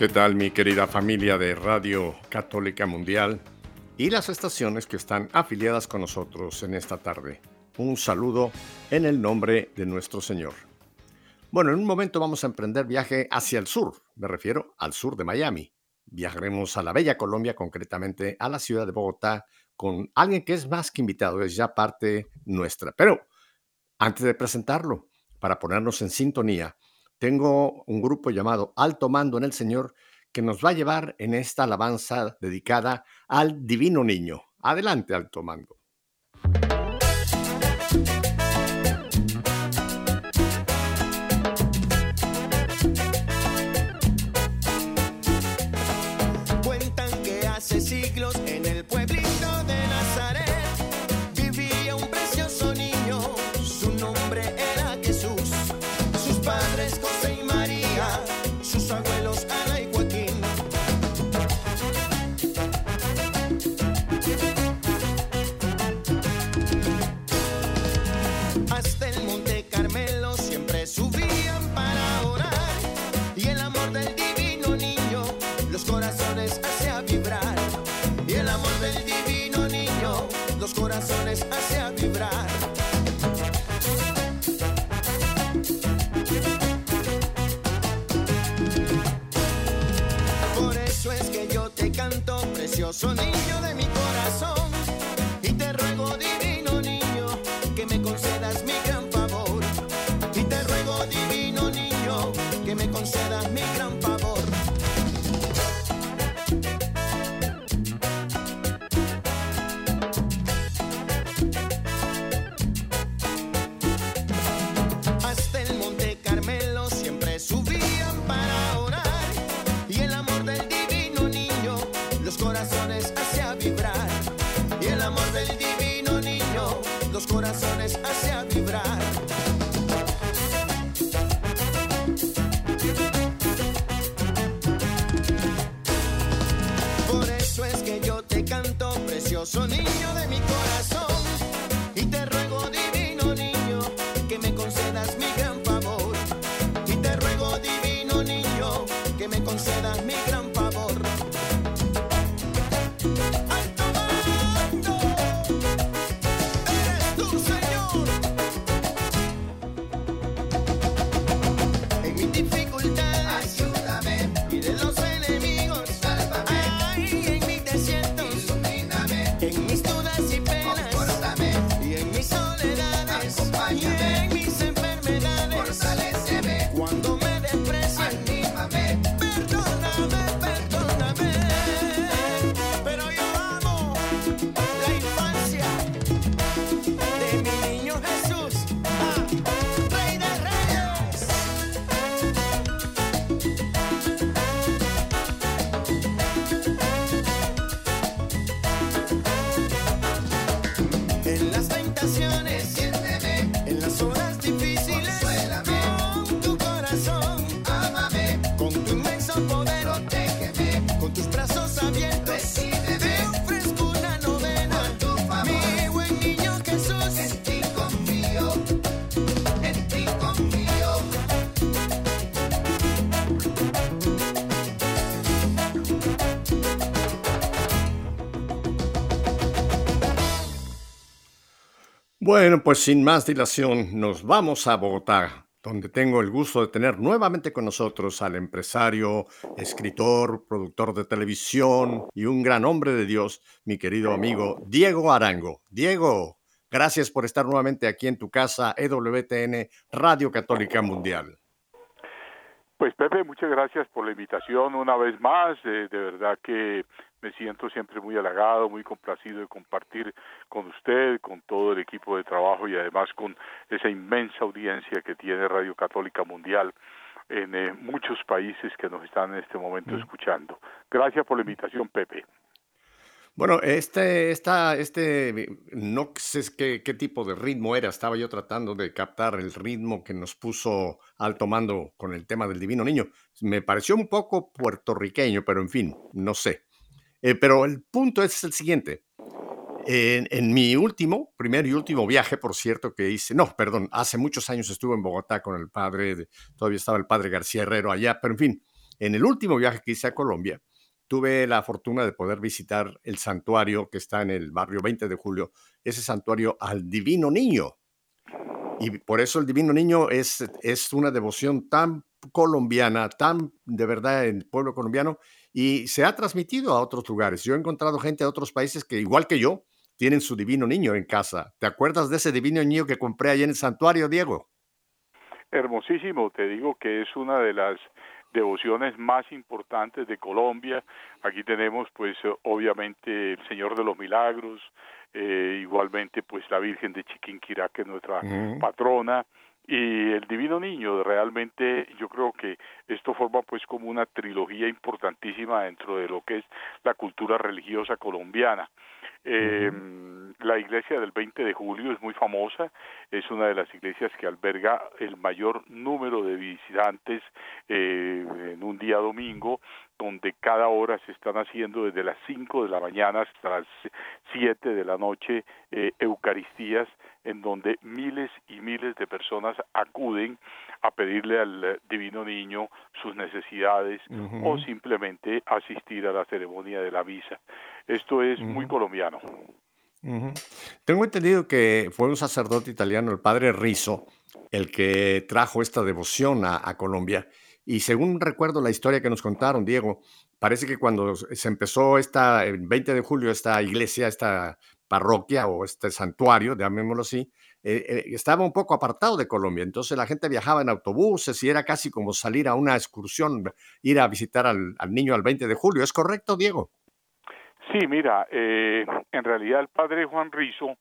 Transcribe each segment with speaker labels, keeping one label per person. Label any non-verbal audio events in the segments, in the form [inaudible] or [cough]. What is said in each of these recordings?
Speaker 1: ¿Qué tal mi querida familia de Radio Católica Mundial y las estaciones que están afiliadas con nosotros en esta tarde? Un saludo en el nombre de nuestro Señor. Bueno, en un momento vamos a emprender viaje hacia el sur, me refiero al sur de Miami. Viajaremos a la bella Colombia, concretamente a la ciudad de Bogotá, con alguien que es más que invitado, es ya parte nuestra. Pero antes de presentarlo, para ponernos en sintonía, tengo un grupo llamado Alto Mando en el Señor que nos va a llevar en esta alabanza dedicada al Divino Niño. Adelante, Alto Mando.
Speaker 2: Niño
Speaker 1: Bueno, pues sin más dilación, nos vamos a Bogotá, donde tengo el gusto de tener nuevamente con nosotros al empresario, escritor, productor de televisión y un gran hombre de Dios, mi querido amigo Diego Arango. Diego, gracias por estar nuevamente aquí en tu casa, EWTN, Radio Católica Mundial.
Speaker 3: Pues Pepe, muchas gracias por la invitación una vez más. Eh, de verdad que me siento siempre muy halagado, muy complacido de compartir con usted, con todo el equipo de trabajo y además con esa inmensa audiencia que tiene Radio Católica Mundial en eh, muchos países que nos están en este momento escuchando. Gracias por la invitación, Pepe.
Speaker 1: Bueno, este, esta, este, no sé qué, qué tipo de ritmo era, estaba yo tratando de captar el ritmo que nos puso alto mando con el tema del Divino Niño. Me pareció un poco puertorriqueño, pero en fin, no sé. Eh, pero el punto es el siguiente. En, mi último, primer y último viaje, por cierto, que hice, no, perdón, hace muchos años estuve en Bogotá con el padre, todavía estaba el padre García Herrero allá, pero en fin, en el último viaje que hice a Colombia, tuve la fortuna de poder visitar el santuario que está en el barrio 20 de julio, ese santuario al Divino Niño. Y por eso el Divino Niño es, es una devoción tan colombiana, tan de verdad en el pueblo colombiano, y se ha transmitido a otros lugares. Yo he encontrado gente de otros países que, igual que yo, tienen su divino niño en casa. ¿Te acuerdas de ese divino niño que compré allá en el santuario, Diego?
Speaker 3: Hermosísimo, te digo que es una de las devociones más importantes de Colombia. Aquí tenemos pues obviamente el Señor de los Milagros, eh, igualmente pues la Virgen de Chiquinquirá que es nuestra mm. patrona y el Divino Niño realmente yo creo que esto forma pues como una trilogía importantísima dentro de lo que es la cultura religiosa colombiana. Eh, La iglesia del 20 de julio es muy famosa, es una de las iglesias que alberga el mayor número de visitantes eh, en un día domingo, donde cada hora se están haciendo desde las 5 de la mañana hasta las 7 de la noche eh, Eucaristías, en donde miles y miles de personas acuden a pedirle al Divino Niño sus necesidades o simplemente asistir a la ceremonia de la misa. Esto es muy colombiano.
Speaker 1: Tengo entendido que fue un sacerdote italiano, el padre Rizzo, el que trajo esta devoción a, Colombia. Y según recuerdo la historia que nos contaron, Diego, parece que cuando se empezó esta, el 20 de julio, esta iglesia, esta parroquia o este santuario, llamémoslo así, eh, eh, estaba un poco apartado de Colombia. Entonces la gente viajaba en autobuses y era casi como salir a una excursión, ir a visitar al, al niño al 20 de julio. ¿Es correcto, Diego?
Speaker 3: Sí, mira, eh, en realidad el padre Juan Rizo,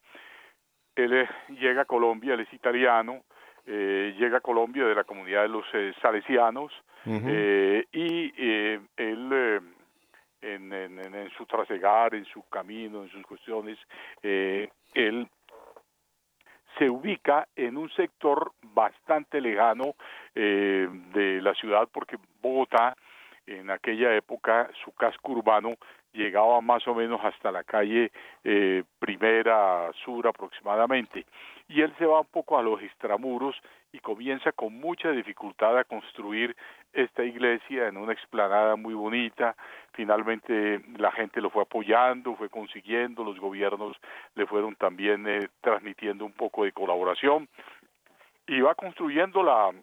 Speaker 3: él llega a Colombia, él es italiano, eh, llega a Colombia de la comunidad de los eh, salesianos y él en, en, su trasegar, en su camino, en sus cuestiones, él se ubica en un sector bastante lejano de la ciudad porque Bogotá en aquella época su casco urbano llegaba más o menos hasta la calle eh, Primera Sur aproximadamente. Y él se va un poco a los extramuros y comienza con mucha dificultad a construir esta iglesia en una explanada muy bonita. Finalmente la gente lo fue apoyando, fue consiguiendo, los gobiernos le fueron también eh, transmitiendo un poco de colaboración. Y va construyendo la,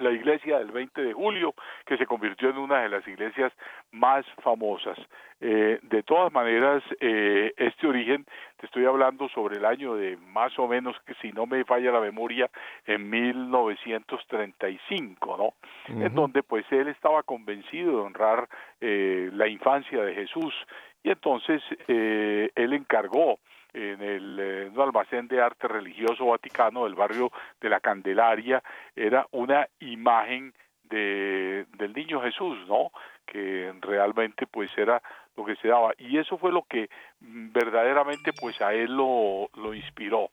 Speaker 3: la iglesia del 20 de julio, que se convirtió en una de las iglesias más famosas. Eh, de todas maneras, eh, este origen, te estoy hablando sobre el año de más o menos, que si no me falla la memoria, en 1935, ¿no? En donde pues él estaba convencido de honrar eh, la infancia de Jesús y entonces él encargó en el eh, almacén de arte religioso vaticano del barrio de la Candelaria era una imagen de, del niño Jesús, ¿no? Que realmente pues era lo que se daba y eso fue lo que mm, verdaderamente pues a él lo, lo inspiró.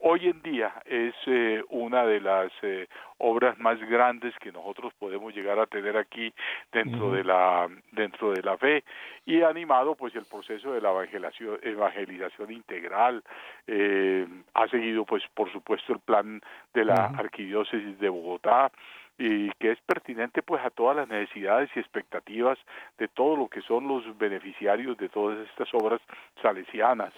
Speaker 3: Hoy en día es eh, una de las eh, obras más grandes que nosotros podemos llegar a tener aquí dentro de la dentro de la fe y animado pues el proceso de la evangelización, evangelización integral eh, ha seguido pues por supuesto el plan de la arquidiócesis de Bogotá y que es pertinente pues a todas las necesidades y expectativas de todo lo que son los beneficiarios de todas estas obras salesianas.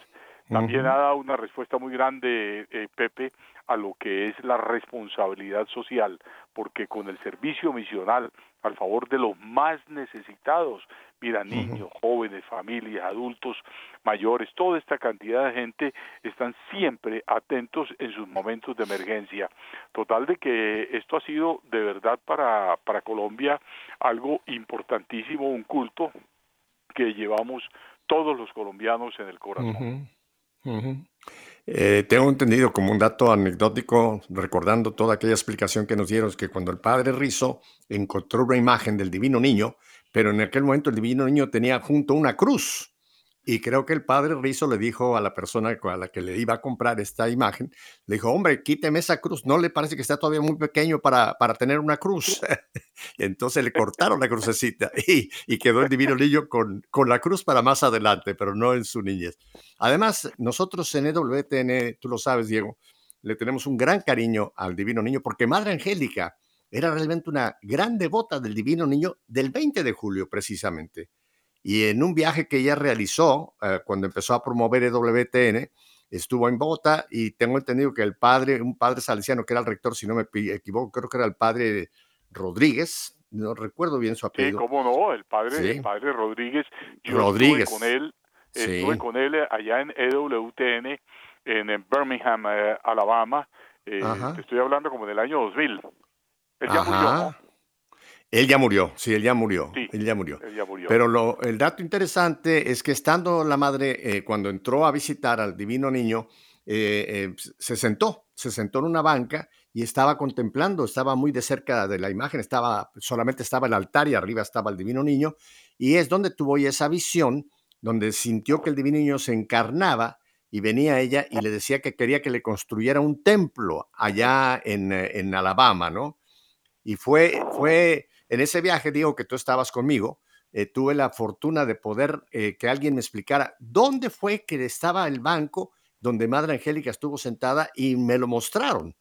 Speaker 3: También ha dado una respuesta muy grande, eh, Pepe, a lo que es la responsabilidad social, porque con el servicio misional al favor de los más necesitados, mira, niños, jóvenes, familias, adultos, mayores, toda esta cantidad de gente están siempre atentos en sus momentos de emergencia. Total de que esto ha sido de verdad para, para Colombia algo importantísimo, un culto que llevamos todos los colombianos en el corazón.
Speaker 1: Eh, tengo entendido como un dato anecdótico, recordando toda aquella explicación que nos dieron, que cuando el padre Rizo encontró una imagen del divino niño, pero en aquel momento el divino niño tenía junto una cruz. Y creo que el padre Rizo le dijo a la persona a la que le iba a comprar esta imagen, le dijo, hombre, quíteme esa cruz, ¿no le parece que está todavía muy pequeño para, para tener una cruz? [laughs] entonces le cortaron la crucecita [laughs] y, y quedó el divino niño con, con la cruz para más adelante, pero no en su niñez. Además, nosotros en EWTN, tú lo sabes, Diego, le tenemos un gran cariño al divino niño porque Madre Angélica era realmente una gran devota del divino niño del 20 de julio precisamente y en un viaje que ella realizó eh, cuando empezó a promover EWTN, estuvo en Bogotá y tengo entendido que el padre, un padre salesiano que era el rector, si no me equivoco, creo que era el padre Rodríguez, no recuerdo bien su apellido.
Speaker 3: Sí, cómo no, el padre, el padre Rodríguez.
Speaker 1: Yo Rodríguez.
Speaker 3: Estuve con él, estuve con él allá en EWTN, en, Birmingham, eh, Alabama. Eh, estoy hablando como del año 2000. Él ya murió,
Speaker 1: él ya murió, sí, él ya murió. él ya murió. Pero lo, el dato interesante es que estando la madre, eh, cuando entró a visitar al divino niño, eh, eh, se sentó, se sentó en una banca y estaba contemplando, estaba muy de cerca de la imagen, estaba, solamente estaba el altar y arriba estaba el divino niño, y es donde tuvo esa visión, donde sintió que el divino niño se encarnaba y venía ella y le decía que quería que le construyera un templo allá en, en Alabama, ¿no? Y fue, fue en ese viaje, digo que tú estabas conmigo, eh, tuve la fortuna de poder eh, que alguien me explicara dónde fue que estaba el banco donde Madre Angélica estuvo sentada y me lo mostraron.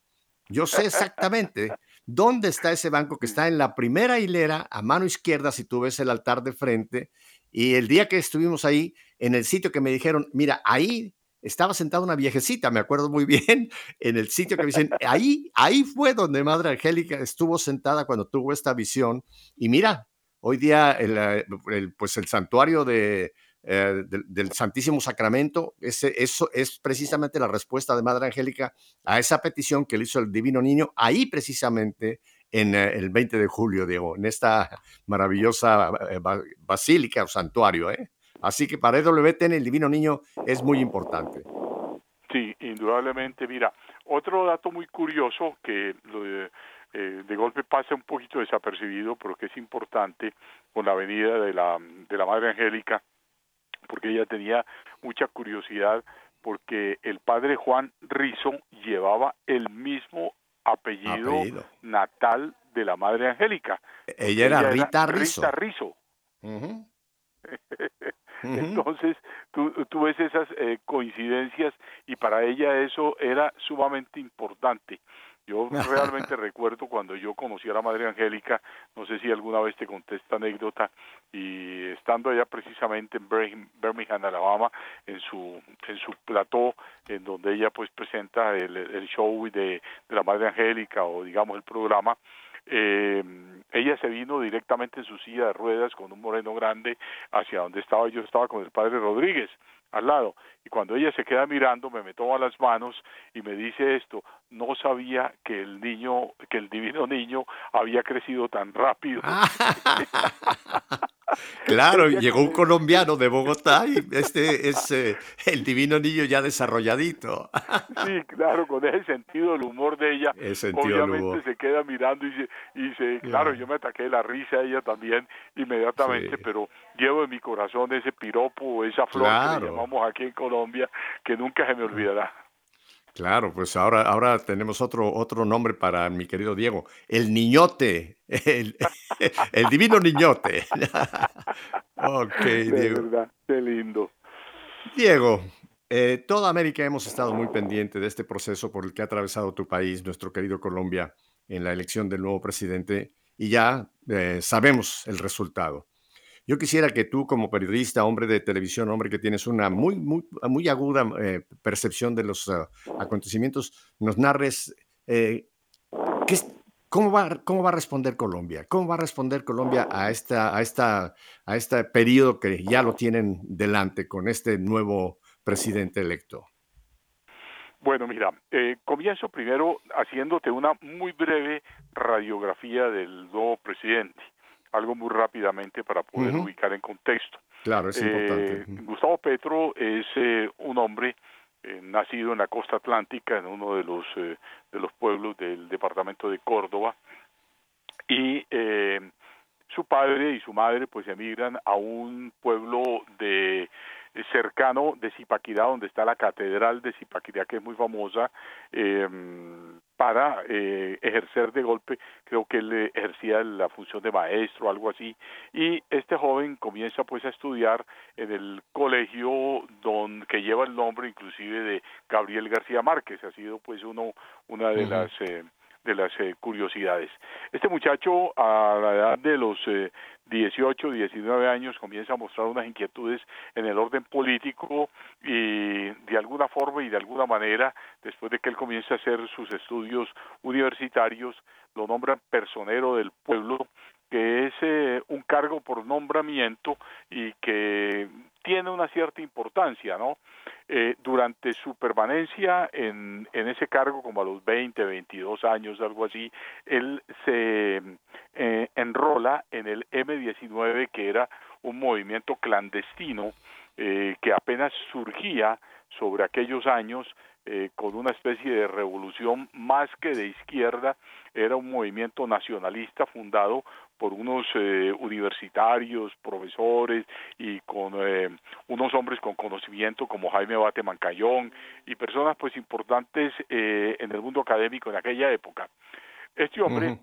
Speaker 1: Yo sé exactamente dónde está ese banco que está en la primera hilera a mano izquierda si tú ves el altar de frente. Y el día que estuvimos ahí, en el sitio que me dijeron, mira, ahí estaba sentada una viejecita, me acuerdo muy bien, [laughs] en el sitio que me dicen, ahí, ahí fue donde Madre Angélica estuvo sentada cuando tuvo esta visión. Y mira, hoy día el, eh, pues el santuario eh, del, Santísimo Sacramento, ese, eso es precisamente la respuesta de Madre Angélica a esa petición que le hizo el Divino Niño, ahí precisamente en eh, el 20 de julio, Diego, en esta maravillosa basílica o santuario, ¿eh? Así que para EWTN el Divino Niño es muy importante.
Speaker 3: Sí, indudablemente. Mira, otro dato muy curioso que de, eh, de golpe pasa un poquito desapercibido, pero que es importante con la venida de la, de la Madre Angélica, porque ella tenía mucha curiosidad, porque el padre Juan Rizo llevaba el mismo apellido, natal de la Madre Angélica.
Speaker 1: Ella era Rita Rizo.
Speaker 3: Rita Rizo. Entonces, tú, tú ves esas eh, coincidencias y para ella eso era sumamente importante. Yo realmente [laughs] recuerdo cuando yo conocí a la Madre Angélica, no sé si alguna vez te conté esta anécdota, y estando allá precisamente en Birmingham, Alabama, en su en su plató, en donde ella pues presenta el, el show de, de la Madre Angélica o digamos el programa, eh, ella se vino directamente en su silla de ruedas con un moreno grande hacia donde estaba yo, estaba con el padre Rodríguez al lado. Y cuando ella se queda mirando, me, me toma las manos y me dice esto, no sabía que el niño, que el divino niño había crecido tan rápido. [laughs]
Speaker 1: Claro, llegó un colombiano de Bogotá y este es eh, el divino niño ya desarrolladito. [laughs]
Speaker 3: Sí, claro, con ese sentido del humor de ella, obviamente se queda mirando y se, y se claro, yo me ataqué la risa ella también inmediatamente, pero llevo en mi corazón ese piropo, esa flor que llamamos aquí en Colombia, que nunca se me olvidará.
Speaker 1: Claro, pues ahora, ahora tenemos otro, otro nombre para mi querido Diego, el niñote, el, [laughs] divino niñote. [laughs] ok, Diego.
Speaker 3: verdad, qué lindo.
Speaker 1: Diego, eh, toda América hemos estado muy pendiente de este proceso por el que ha atravesado tu país, nuestro querido Colombia, en la elección del nuevo presidente, y ya eh, sabemos el resultado. Yo quisiera que tú como periodista, hombre de televisión, hombre que tienes una muy, muy, muy aguda eh, percepción de los ah, acontecimientos, nos narres eh, cómo, va, cómo va a responder Colombia, cómo va a responder Colombia a, esta, a, esta, a este periodo que ya lo tienen delante con este nuevo presidente electo.
Speaker 3: Bueno, mira, eh, comienzo primero haciéndote una muy breve radiografía del nuevo presidente algo muy rápidamente para poder ubicar en contexto.
Speaker 1: Claro, es
Speaker 3: importante. Eh, Gustavo Petro es eh, un hombre eh, nacido en la costa atlántica, en uno de los, eh, de los pueblos del departamento de Córdoba, y eh, su padre y su madre pues emigran a un pueblo de cercano de Zipaquirá, donde está la catedral de Zipaquirá, que es muy famosa, eh, para eh, ejercer de golpe, creo que él ejercía la función de maestro, algo así, y este joven comienza pues a estudiar en el colegio don, que lleva el nombre inclusive de Gabriel García Márquez, ha sido pues uno, una de las... Eh, de las eh, curiosidades. Este muchacho a la edad de los eh, 18, 19 años comienza a mostrar unas inquietudes en el orden político y de alguna forma y de alguna manera, después de que él comienza a hacer sus estudios universitarios, lo nombran personero del pueblo, que es eh, un cargo por nombramiento y que tiene una cierta importancia, ¿no? Eh, durante su permanencia en, en ese cargo, como a los 20, 22 años, algo así, él se eh, enrola en el M19, que era un movimiento clandestino eh, que apenas surgía sobre aquellos años eh, con una especie de revolución más que de izquierda, era un movimiento nacionalista fundado por unos eh, universitarios, profesores y con eh, unos hombres con conocimiento como Jaime Bate Mancayón y personas pues importantes eh, en el mundo académico en aquella época. Este hombre.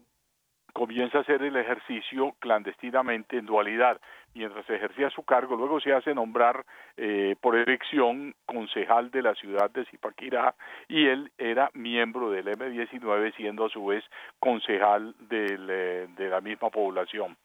Speaker 3: Comienza a hacer el ejercicio clandestinamente en dualidad. Mientras ejercía su cargo, luego se hace nombrar eh, por elección concejal de la ciudad de Zipaquirá y él era miembro del M19, siendo a su vez concejal eh, de la misma población.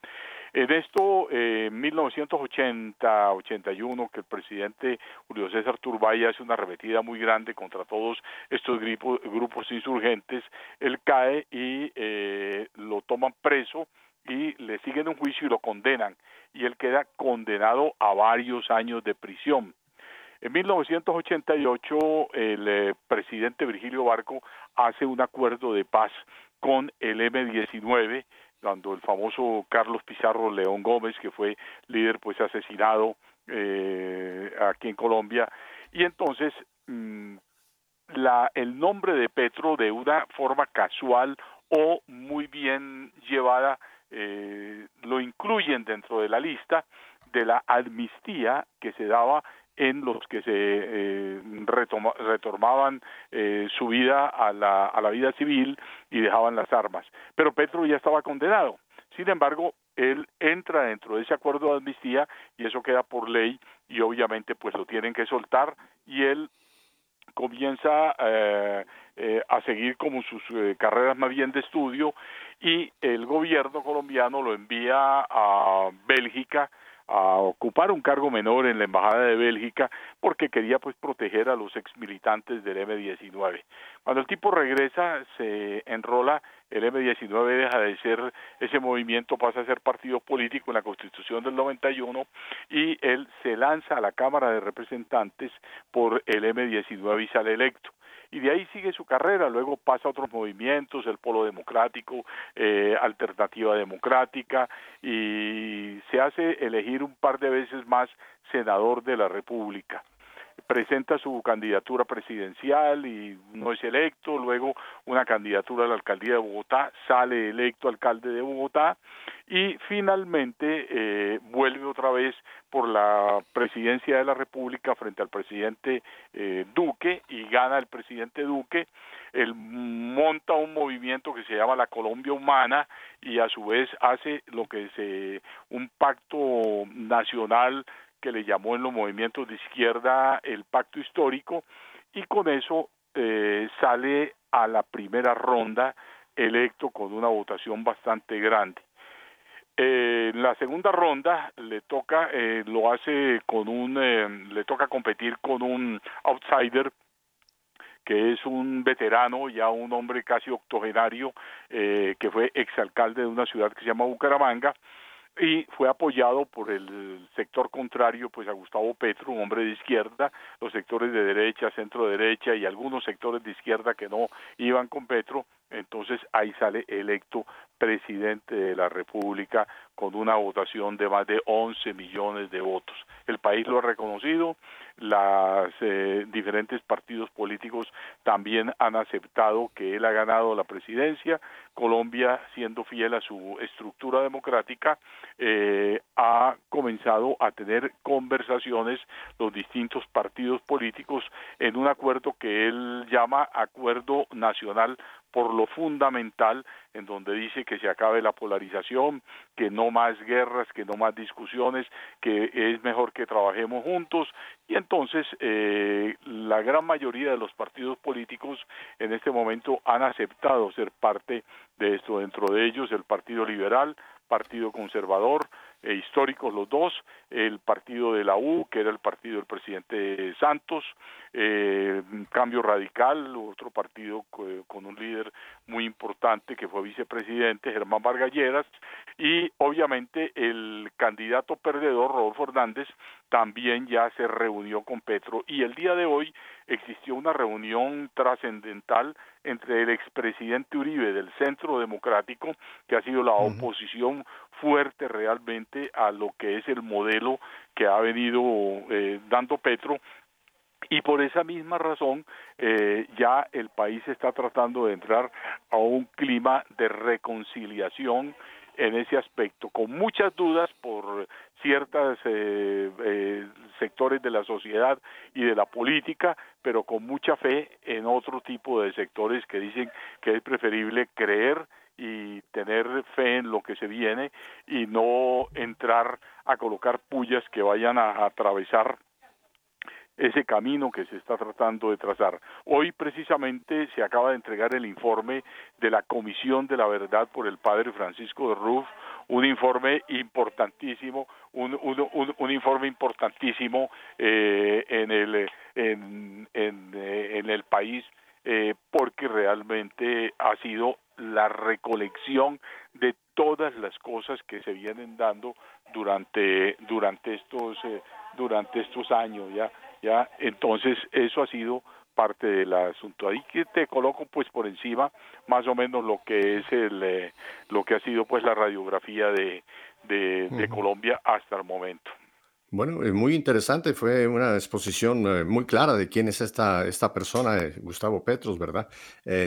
Speaker 3: En esto, eh, en 1980-81, que el presidente Julio César Turbay hace una arremetida muy grande contra todos estos grupos, grupos insurgentes, él cae y eh, lo toman preso y le siguen un juicio y lo condenan, y él queda condenado a varios años de prisión. En 1988, el eh, presidente Virgilio Barco hace un acuerdo de paz con el M-19, cuando el famoso Carlos Pizarro León Gómez, que fue líder pues asesinado eh, aquí en Colombia, y entonces mm, la, el nombre de Petro de una forma casual o muy bien llevada eh, lo incluyen dentro de la lista de la amnistía que se daba en los que se eh, retoma, retomaban eh, su vida a la, a la vida civil y dejaban las armas. Pero Petro ya estaba condenado. Sin embargo, él entra dentro de ese acuerdo de amnistía y eso queda por ley y obviamente pues lo tienen que soltar y él comienza eh, eh, a seguir como sus eh, carreras más bien de estudio y el gobierno colombiano lo envía a Bélgica a ocupar un cargo menor en la embajada de Bélgica porque quería pues proteger a los exmilitantes del M19. Cuando el tipo regresa se enrola el M19 deja de ser ese movimiento, pasa a ser partido político en la Constitución del 91 y él se lanza a la Cámara de Representantes por el M19 y sale electo y de ahí sigue su carrera, luego pasa a otros movimientos, el Polo Democrático, eh, Alternativa Democrática, y se hace elegir un par de veces más senador de la República presenta su candidatura presidencial y no es electo, luego una candidatura a la alcaldía de Bogotá, sale electo alcalde de Bogotá y finalmente eh, vuelve otra vez por la presidencia de la República frente al presidente eh, Duque y gana el presidente Duque. Él monta un movimiento que se llama la Colombia Humana y a su vez hace lo que es un pacto nacional que le llamó en los movimientos de izquierda el pacto histórico y con eso eh, sale a la primera ronda electo con una votación bastante grande. Eh, la segunda ronda le toca, eh, lo hace con un, eh, le toca competir con un outsider que es un veterano, ya un hombre casi octogenario, eh, que fue exalcalde de una ciudad que se llama Bucaramanga, y fue apoyado por el sector contrario, pues a Gustavo Petro, un hombre de izquierda, los sectores de derecha, centro derecha y algunos sectores de izquierda que no iban con Petro, entonces ahí sale electo presidente de la República con una votación de más de 11 millones de votos. El país lo ha reconocido, los eh, diferentes partidos políticos también han aceptado que él ha ganado la presidencia. Colombia, siendo fiel a su estructura democrática, eh, ha comenzado a tener conversaciones los distintos partidos políticos en un acuerdo que él llama Acuerdo Nacional por lo fundamental, en donde dice que se acabe la polarización, que no más guerras, que no más discusiones, que es mejor que trabajemos juntos. Y entonces eh, la gran mayoría de los partidos políticos en este momento han aceptado ser parte de esto. Dentro de ellos el Partido Liberal, Partido Conservador, eh, históricos los dos, el partido de la U, que era el partido del presidente Santos, eh, Cambio Radical, otro partido con un líder muy importante que fue vicepresidente, Germán Vargalleras, y obviamente el candidato perdedor, Rodolfo Hernández, también ya se reunió con Petro. Y el día de hoy existió una reunión trascendental entre el expresidente Uribe del Centro Democrático, que ha sido la oposición fuerte realmente a lo que es el modelo que ha venido eh, dando Petro. Y por esa misma razón eh, ya el país está tratando de entrar a un clima de reconciliación en ese aspecto, con muchas dudas por ciertos eh, sectores de la sociedad y de la política, pero con mucha fe en otro tipo de sectores que dicen que es preferible creer y tener fe en lo que se viene y no entrar a colocar pullas que vayan a, atravesar ese camino que se está tratando de trazar. Hoy precisamente se acaba de entregar el informe de la Comisión de la Verdad por el padre Francisco de Ruf, un informe importantísimo, un, un, un, informe importantísimo eh, en, el, en, en, eh, en el país eh, porque realmente ha sido la recolección de todas las cosas que se vienen dando durante durante estos eh, durante estos años ya ya entonces eso ha sido parte del asunto. Ahí que te coloco pues por encima más o menos lo que es el eh, lo que ha sido pues la radiografía de de Colombia hasta el momento
Speaker 1: bueno, eh, muy interesante, fue una exposición eh, muy clara de quién es esta, esta persona, eh, Gustavo Petros, ¿verdad?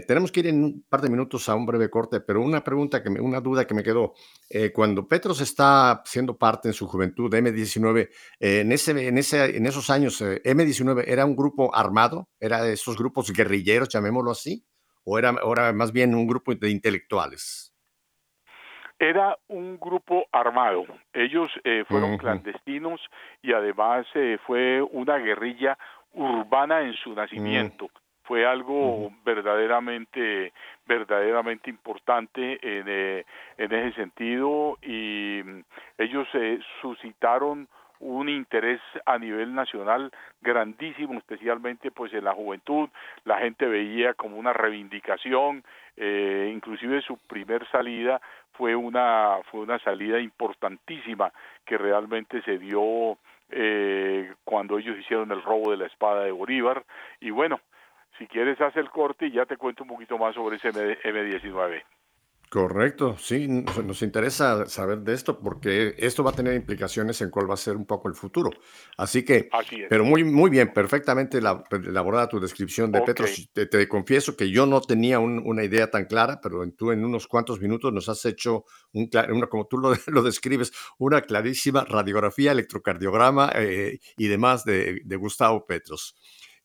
Speaker 1: tenemos que ir en un par de minutos a un breve corte, pero una pregunta, que me, una duda que me quedó. cuando Petros está siendo parte en su juventud de M19, en, ese, en, ese, en esos años, ¿M19 era un grupo armado? ¿Era de esos grupos guerrilleros, llamémoslo así? ¿O era, era más bien un grupo de intelectuales?
Speaker 3: Era un grupo armado. Ellos eh, fueron clandestinos y además eh, fue una guerrilla urbana en su nacimiento. Fue algo verdaderamente, verdaderamente importante en, eh, en ese sentido y mm, ellos suscitaron un interés a nivel nacional grandísimo, especialmente pues en la juventud, la gente veía como una reivindicación, eh, inclusive su primer salida fue una fue una salida importantísima que realmente se dio eh, cuando ellos hicieron el robo de la espada de Bolívar y bueno si quieres hacer el corte y ya te cuento un poquito más sobre ese M19.
Speaker 1: Correcto, sí, nos interesa saber de esto porque esto va a tener implicaciones en cuál va a ser un poco el futuro. Así que, pero muy, muy bien, perfectamente elaborada tu descripción de Petros. Te, confieso que yo no tenía una idea tan clara, pero tú en unos cuantos minutos nos has hecho, un, una, como tú [laughs] lo, describes, una clarísima radiografía, electrocardiograma eh, y demás de, de Gustavo Petros.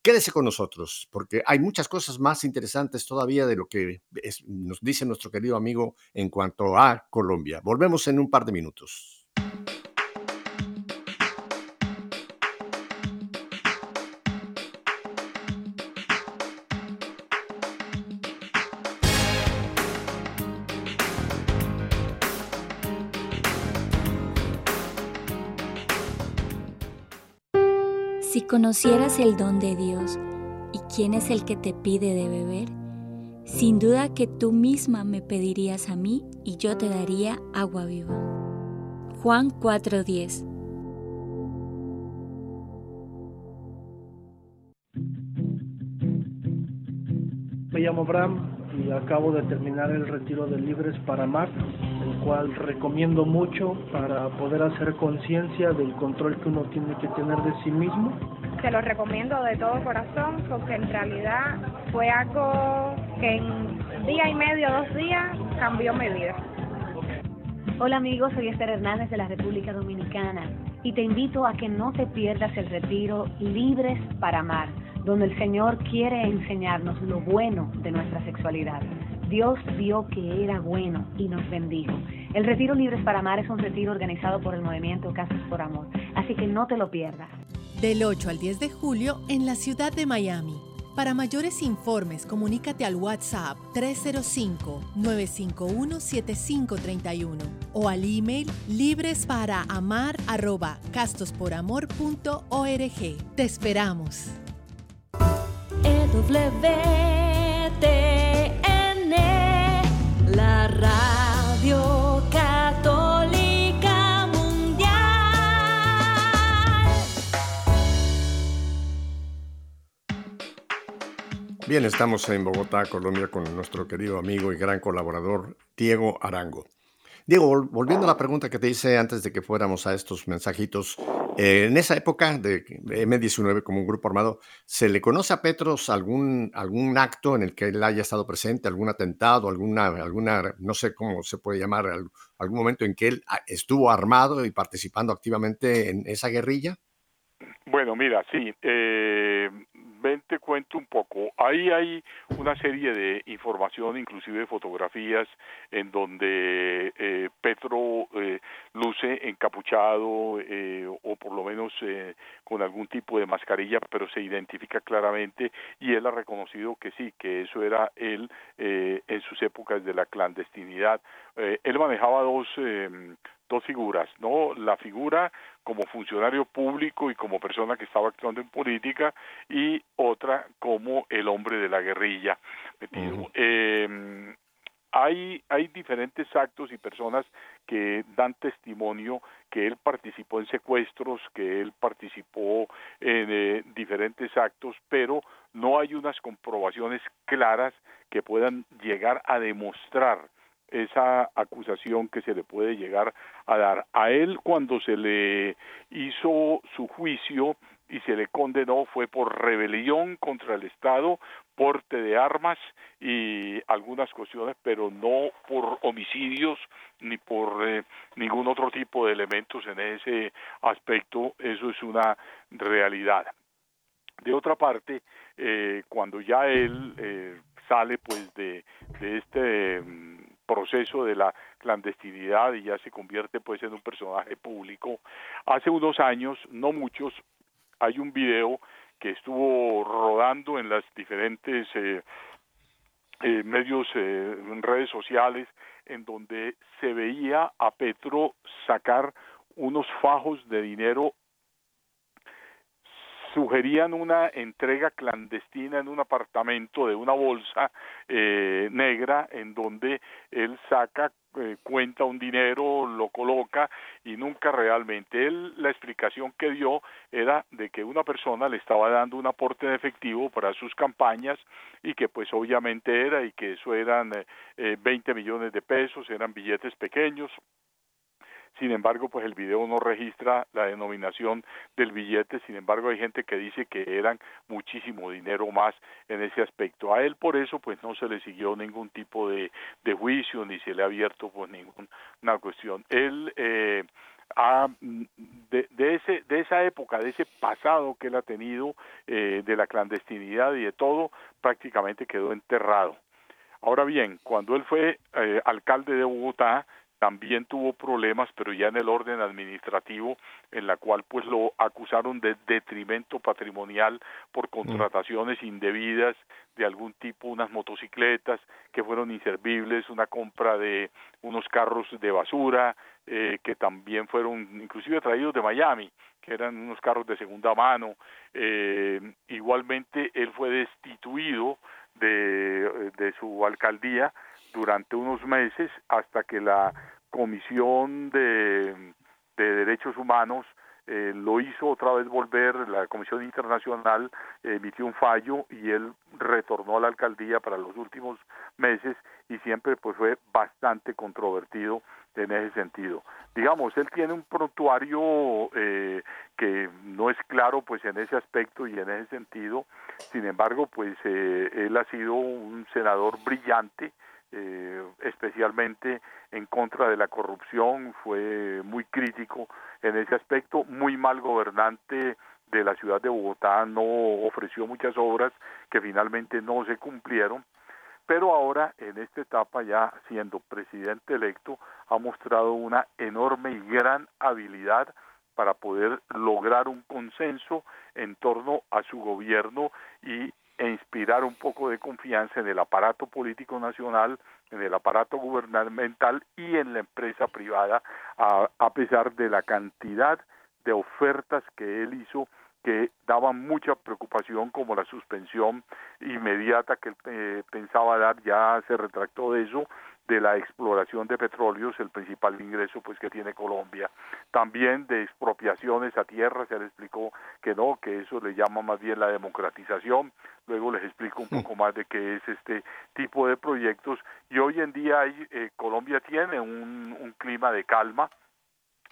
Speaker 1: Quédese con nosotros, porque hay muchas cosas más interesantes todavía de lo que nos dice nuestro querido amigo en cuanto a Colombia. Volvemos en un par de minutos.
Speaker 4: Conocieras el don de Dios y quién es el que te pide de beber, sin duda que tú misma me pedirías a mí y yo te daría agua viva. Juan 4:10
Speaker 5: Me llamo Abraham, y acabo de terminar el retiro de Libres para Amar, el cual recomiendo mucho para poder hacer conciencia del control que uno tiene que tener de sí mismo.
Speaker 6: Se lo recomiendo de todo corazón porque en realidad fue algo que en día y medio, dos días, cambió mi vida.
Speaker 7: Hola amigos, soy Esther Hernández de la República Dominicana y te invito a que no te pierdas el retiro Libres para Amar, donde el Señor quiere enseñarnos lo bueno de nuestra sexualidad. Dios vio que era bueno y nos bendijo. El Retiro Libres para Amar es un retiro organizado por el movimiento Casas por Amor, así que no te lo pierdas.
Speaker 8: Del 8 al 10 de julio en la ciudad de Miami. Para mayores informes, comunícate al WhatsApp 305-951-7531 o al email libresparaamar.castosporamor.org. Te esperamos.
Speaker 9: EWTN, la radio
Speaker 1: Bien, estamos en Bogotá, Colombia, con nuestro querido amigo y gran colaborador, Diego Arango. Diego, vol- volviendo a la pregunta que te hice antes de que fuéramos a estos mensajitos, eh, en esa época de de M19 como un grupo armado, ¿se le conoce a Petros algún, algún acto en el que él haya estado presente, algún atentado, alguna, alguna no sé cómo se puede llamar, al- algún momento en que él ah, estuvo armado y participando activamente en esa guerrilla?
Speaker 3: Bueno, mira, sí, eh, ven, te cuento un poco. Ahí hay una serie de información, inclusive fotografías, en donde eh, Petro eh, luce encapuchado eh, o por lo menos eh, con algún tipo de mascarilla, pero se identifica claramente y él ha reconocido que sí, que eso era él eh, en sus épocas de la clandestinidad. Eh, él manejaba dos, eh, dos figuras, ¿no? La figura como funcionario público y como persona que estaba actuando en política y otra como el hombre de la guerrilla metido. Eh, hay, hay diferentes actos y personas que dan testimonio que él participó en secuestros, que él participó en eh, diferentes actos, pero no hay unas comprobaciones claras que puedan llegar a demostrar esa acusación que se le puede llegar a dar. A él cuando se le hizo su juicio y se le condenó fue por rebelión contra el Estado, porte de armas y algunas cuestiones, pero no por homicidios ni por eh, ningún otro tipo de elementos en ese aspecto. Eso es una realidad. De otra parte, eh, cuando ya él eh, sale pues de, de este mm, proceso de la clandestinidad y ya se convierte pues en un personaje público, hace unos años, no muchos, hay un video que estuvo rodando en las diferentes eh, eh, medios, eh, en redes sociales, en donde se veía a Petro sacar unos fajos de dinero sugerían una entrega clandestina en un apartamento de una bolsa eh, negra en donde él saca eh, cuenta un dinero, lo coloca y nunca realmente. Él la explicación que dio era de que una persona le estaba dando un aporte de efectivo para sus campañas y que pues obviamente era y que eso eran eh, eh, 20 millones de pesos, eran billetes pequeños, sin embargo, pues el video no registra la denominación del billete, sin embargo hay gente que dice que eran muchísimo dinero más en ese aspecto. A él por eso pues no se le siguió ningún tipo de, de juicio ni se le ha abierto pues ninguna cuestión. Él eh, ha, de, de, ese, de esa época, de ese pasado que él ha tenido, eh, de la clandestinidad y de todo, prácticamente quedó enterrado. Ahora bien, cuando él fue eh, alcalde de Bogotá, también tuvo problemas, pero ya en el orden administrativo, en la cual pues lo acusaron de detrimento patrimonial por contrataciones indebidas de algún tipo, unas motocicletas que fueron inservibles, una compra de unos carros de basura eh, que también fueron inclusive traídos de Miami, que eran unos carros de segunda mano. Eh, igualmente él fue destituido de, de su alcaldía durante unos meses hasta que la Comisión de, de Derechos Humanos eh, lo hizo otra vez volver, la Comisión Internacional emitió un fallo y él retornó a la alcaldía para los últimos meses y siempre pues fue bastante controvertido en ese sentido. Digamos, él tiene un prontuario eh, que no es claro pues en ese aspecto y en ese sentido, sin embargo pues eh, él ha sido un senador brillante, eh, especialmente en contra de la corrupción, fue muy crítico en ese aspecto, muy mal gobernante de la ciudad de Bogotá, no ofreció muchas obras que finalmente no se cumplieron, pero ahora en esta etapa ya siendo presidente electo ha mostrado una enorme y gran habilidad para poder lograr un consenso en torno a su gobierno y e inspirar un poco de confianza en el aparato político nacional, en el aparato gubernamental y en la empresa privada, a, a pesar de la cantidad de ofertas que él hizo que daban mucha preocupación como la suspensión inmediata que él eh, pensaba dar ya se retractó de eso de la exploración de petróleos el principal ingreso pues que tiene Colombia. También de expropiaciones a tierra se le explicó que no que eso le llama más bien la democratización. Luego les explico un poco más de qué es este tipo de proyectos. Y hoy en día hay, eh, Colombia tiene un, un clima de calma.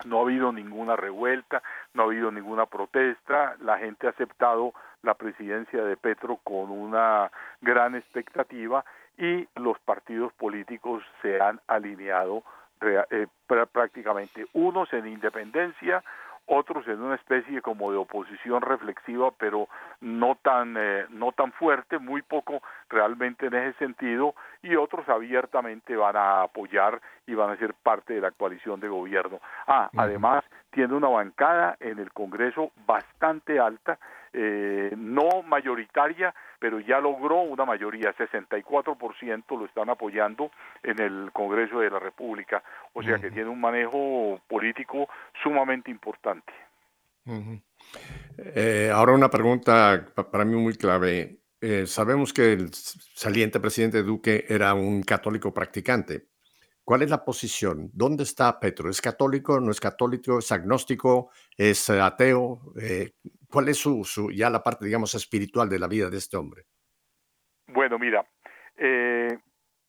Speaker 3: No ha habido ninguna revuelta, no ha habido ninguna protesta, la gente ha aceptado la presidencia de Petro con una gran expectativa y los partidos políticos se han alineado eh, prácticamente unos en independencia, otros en una especie como de oposición reflexiva, pero no tan eh, no tan fuerte, muy poco realmente en ese sentido, y otros abiertamente van a apoyar y van a ser parte de la coalición de gobierno. Ah, además tiene una bancada en el Congreso bastante alta, eh, no mayoritaria, pero ya logró una mayoría, 64% lo están apoyando en el Congreso de la República, o sea que tiene un manejo político sumamente importante.
Speaker 1: Eh, ahora una pregunta para mí muy clave. Eh, sabemos que el saliente presidente Duque era un católico practicante. ¿Cuál es la posición? ¿Dónde está Petro? ¿Es católico? ¿No es católico? ¿Es agnóstico? ¿Es ateo? Eh, ¿Cuál es su, su, ya la parte, digamos, espiritual de la vida de este hombre?
Speaker 3: Bueno, mira, eh,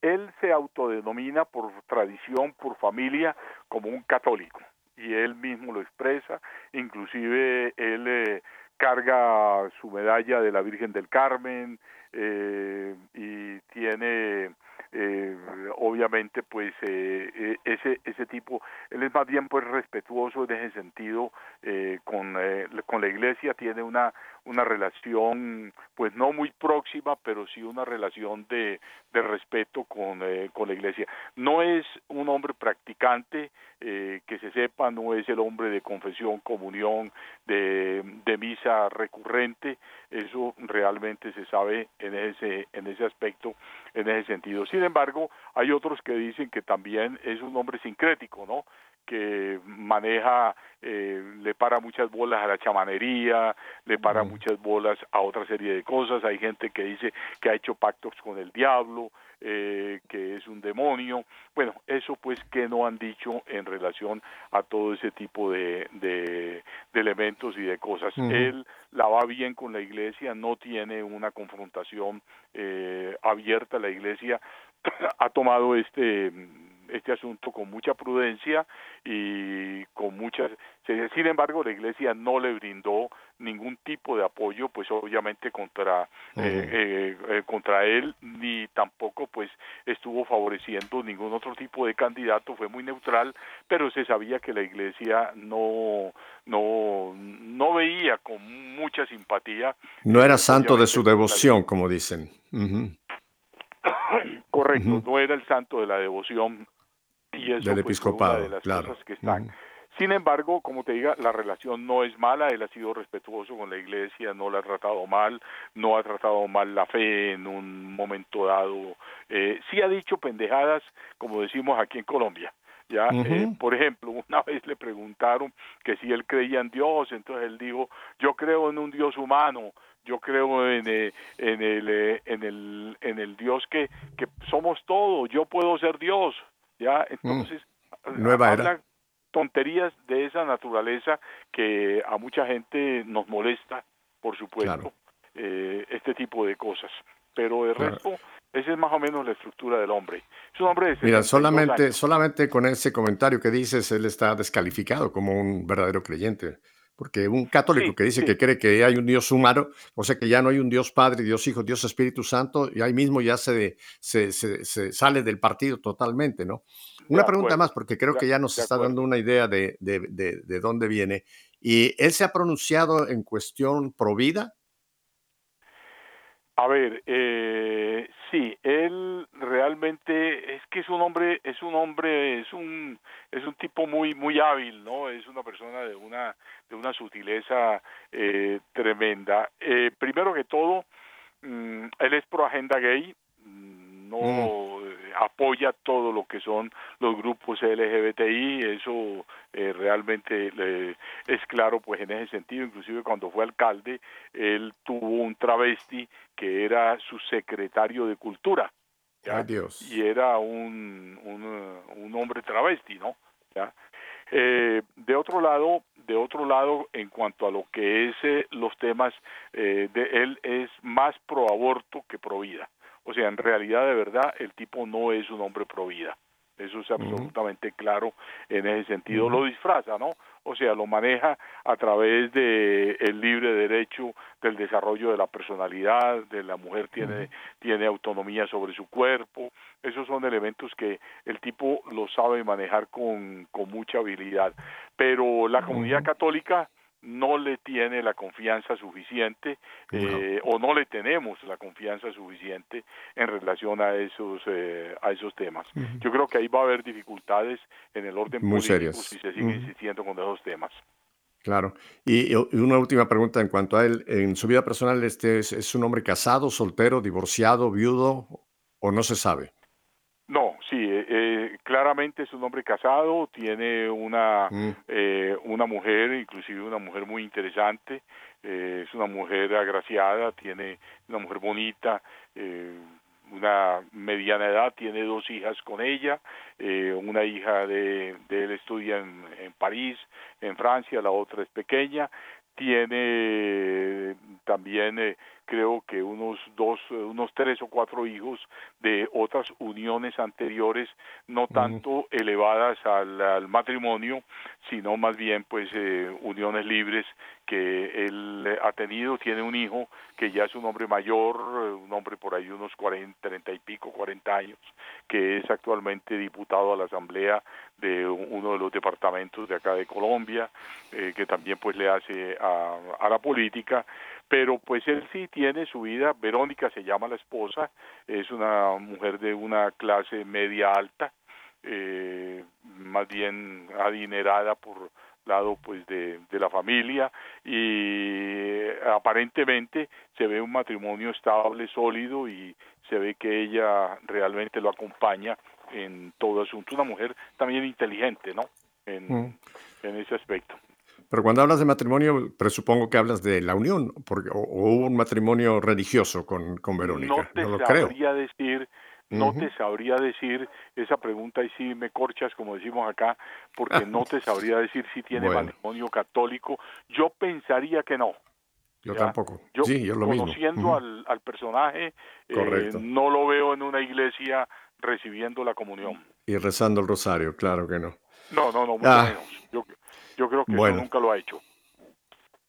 Speaker 3: él se autodenomina por tradición, por familia, como un católico y él mismo lo expresa, inclusive él eh, carga su medalla de la Virgen del Carmen eh, y tiene eh, obviamente pues eh, eh, ese ese tipo él es más bien pues respetuoso en ese sentido eh, con eh, con la iglesia. Tiene una una relación pues no muy próxima pero sí una relación de, de respeto con eh, con la iglesia. No es un hombre practicante eh, que se sepa no es el hombre de confesión comunión de, de misa recurrente eso realmente se sabe en ese en ese aspecto en ese sentido. Sin embargo hay otros que dicen que también es un hombre sincrético no que maneja, eh, le para muchas bolas a la chamanería, le para muchas bolas a otra serie de cosas. Hay gente que dice que ha hecho pactos con el diablo, eh, que es un demonio. Bueno, eso pues que no han dicho en relación a todo ese tipo de, de, de elementos y de cosas. Él la va bien con la iglesia, no tiene una confrontación eh, abierta. La iglesia [clears throat] ha tomado este este asunto con mucha prudencia y con muchas sin embargo la iglesia no le brindó ningún tipo de apoyo pues obviamente contra eh, eh, eh, contra él ni tampoco pues estuvo favoreciendo ningún otro tipo de candidato fue muy neutral pero se sabía que la iglesia no no no veía con mucha simpatía
Speaker 1: No era santo de su devoción, como dicen. Ujú. [coughs]
Speaker 3: correcto no era el santo de la devoción y eso
Speaker 1: Del
Speaker 3: pues, fue una
Speaker 1: episcopado,
Speaker 3: de las
Speaker 1: claro.
Speaker 3: cosas que están sin embargo, como te diga, la relación no es mala, él ha sido respetuoso con la iglesia, no la ha tratado mal, no ha tratado mal la fe en un momento dado, eh, sí ha dicho pendejadas, como decimos aquí en Colombia. Ya, eh, por ejemplo, una [laughs] vez le preguntaron que si él creía en Dios, entonces él dijo, yo creo en un Dios humano, yo creo en, eh, en el eh, en el en el Dios que que somos todos, yo puedo ser Dios, ya, entonces
Speaker 1: Nueva era.
Speaker 3: Tonterías de esa naturaleza que a mucha gente nos molesta, por supuesto, eh, este tipo de cosas. Pero de resto, esa es más o menos la estructura del hombre. Es un hombre de
Speaker 1: Mira,
Speaker 3: 72
Speaker 1: solamente,
Speaker 3: años.
Speaker 1: solamente con ese comentario que dices, él está descalificado como un verdadero creyente. Porque un católico
Speaker 3: Sí,
Speaker 1: que dice
Speaker 3: sí.
Speaker 1: que cree que hay un Dios humano, o sea que ya no hay un Dios Padre, Dios Hijo, Dios Espíritu Santo, y ahí mismo ya se, se, se- se sale del partido totalmente, ¿no? Una pregunta
Speaker 3: acuerdo,
Speaker 1: más, porque creo
Speaker 3: de-
Speaker 1: que ya nos está
Speaker 3: acuerdo.
Speaker 1: dando una idea de, de, de- de dónde viene. ¿Y él se ha pronunciado en cuestión pro vida?
Speaker 3: A ver, eh, sí, él realmente es que es un hombre, es un hombre, es un, es un tipo muy, muy hábil, ¿no? Es una persona de una, de una sutileza eh, tremenda. Eh, primero que todo, mm, él es pro agenda gay, mm, no eh, apoya todo lo que son los grupos LGBTI, eso eh, realmente le- es claro pues en ese sentido, inclusive cuando fue alcalde, él tuvo un travesti que era su secretario de cultura. y era un, un, eh, un hombre travesti, ¿no? ¿Ya? Eh, de otro lado, de otro lado, en cuanto a lo que es eh, los temas eh, de él es más pro aborto que pro vida. O sea, en realidad de verdad el tipo no es un hombre pro vida. Eso es absolutamente claro en ese sentido. Lo disfraza, ¿no? O sea, lo maneja a través de el libre derecho del desarrollo de la personalidad, de la mujer tiene tiene autonomía sobre su cuerpo. Esos son elementos que el tipo lo sabe manejar con, con mucha habilidad. Pero la comunidad católica no le tiene la confianza suficiente eh, o no le tenemos la confianza suficiente en relación a esos eh, a esos temas. Yo creo que ahí va a haber dificultades en el orden
Speaker 1: Muy
Speaker 3: político
Speaker 1: serias.
Speaker 3: si se sigue insistiendo con esos temas.
Speaker 1: Claro. Y, y una última pregunta en cuanto a él. En su vida personal, este es, es un hombre casado, soltero, divorciado, viudo, o no se sabe.
Speaker 3: No, sí, claramente es un hombre casado, tiene una
Speaker 1: Mm.
Speaker 3: eh, una mujer, inclusive una mujer muy interesante, eh, es una mujer agraciada, tiene una mujer bonita, eh, una mediana edad, tiene dos hijas con ella, eh, una hija de, de él estudia en, en París, en Francia, la otra es pequeña, tiene también eh, creo que unos dos, unos tres o cuatro hijos de otras uniones anteriores, no tanto elevadas al, al matrimonio, sino más bien pues eh, uniones libres que él ha tenido, tiene un hijo que ya es un hombre mayor, un hombre por ahí unos 40, 30 y pico, 40 años, que es actualmente diputado a la Asamblea de uno de los departamentos de acá de Colombia, eh, que también pues le hace a, a la política, pero pues él sí tiene su vida, Verónica se llama la esposa, es una mujer de una clase media alta, eh, más bien adinerada por lado pues de, de la familia. Y aparentemente se ve un matrimonio estable, sólido y se ve que ella realmente lo acompaña en todo asunto. Una mujer también inteligente, ¿no? En,
Speaker 1: Mm.
Speaker 3: en ese aspecto.
Speaker 1: Pero cuando hablas de matrimonio, presupongo que hablas de la unión, porque, o, o hubo un matrimonio religioso con, con Verónica.
Speaker 3: No te
Speaker 1: No, lo creo.
Speaker 3: sabría decir, no te sabría decir esa pregunta y sí me corchas, como decimos acá, porque no te [laughs] sabría decir si tiene
Speaker 1: Bueno.
Speaker 3: matrimonio católico. Yo pensaría que no.
Speaker 1: Yo tampoco.
Speaker 3: Yo,
Speaker 1: sí, yo lo mismo.
Speaker 3: conociendo
Speaker 1: Ujú.
Speaker 3: al, al personaje, eh, no lo veo en una iglesia recibiendo la comunión.
Speaker 1: Y rezando el rosario, claro que no.
Speaker 3: No, no, no, mucho
Speaker 1: Ah.
Speaker 3: menos. Yo, yo creo que
Speaker 1: Bueno.
Speaker 3: eso nunca lo ha hecho.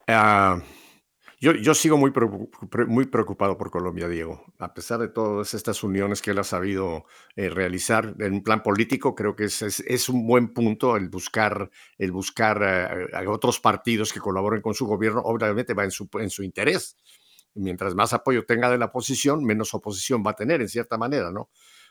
Speaker 1: Ah, yo, yo sigo muy, muy preocupado por Colombia, Diego. A pesar de todas estas uniones que él ha sabido eh, realizar en un plan político, creo que es, es, es un buen punto el buscar, el buscar eh, a otros partidos que colaboren con su gobierno. Obviamente va en su, en su interés. Mientras más apoyo tenga de la oposición, menos oposición va a tener, en cierta manera, ¿no?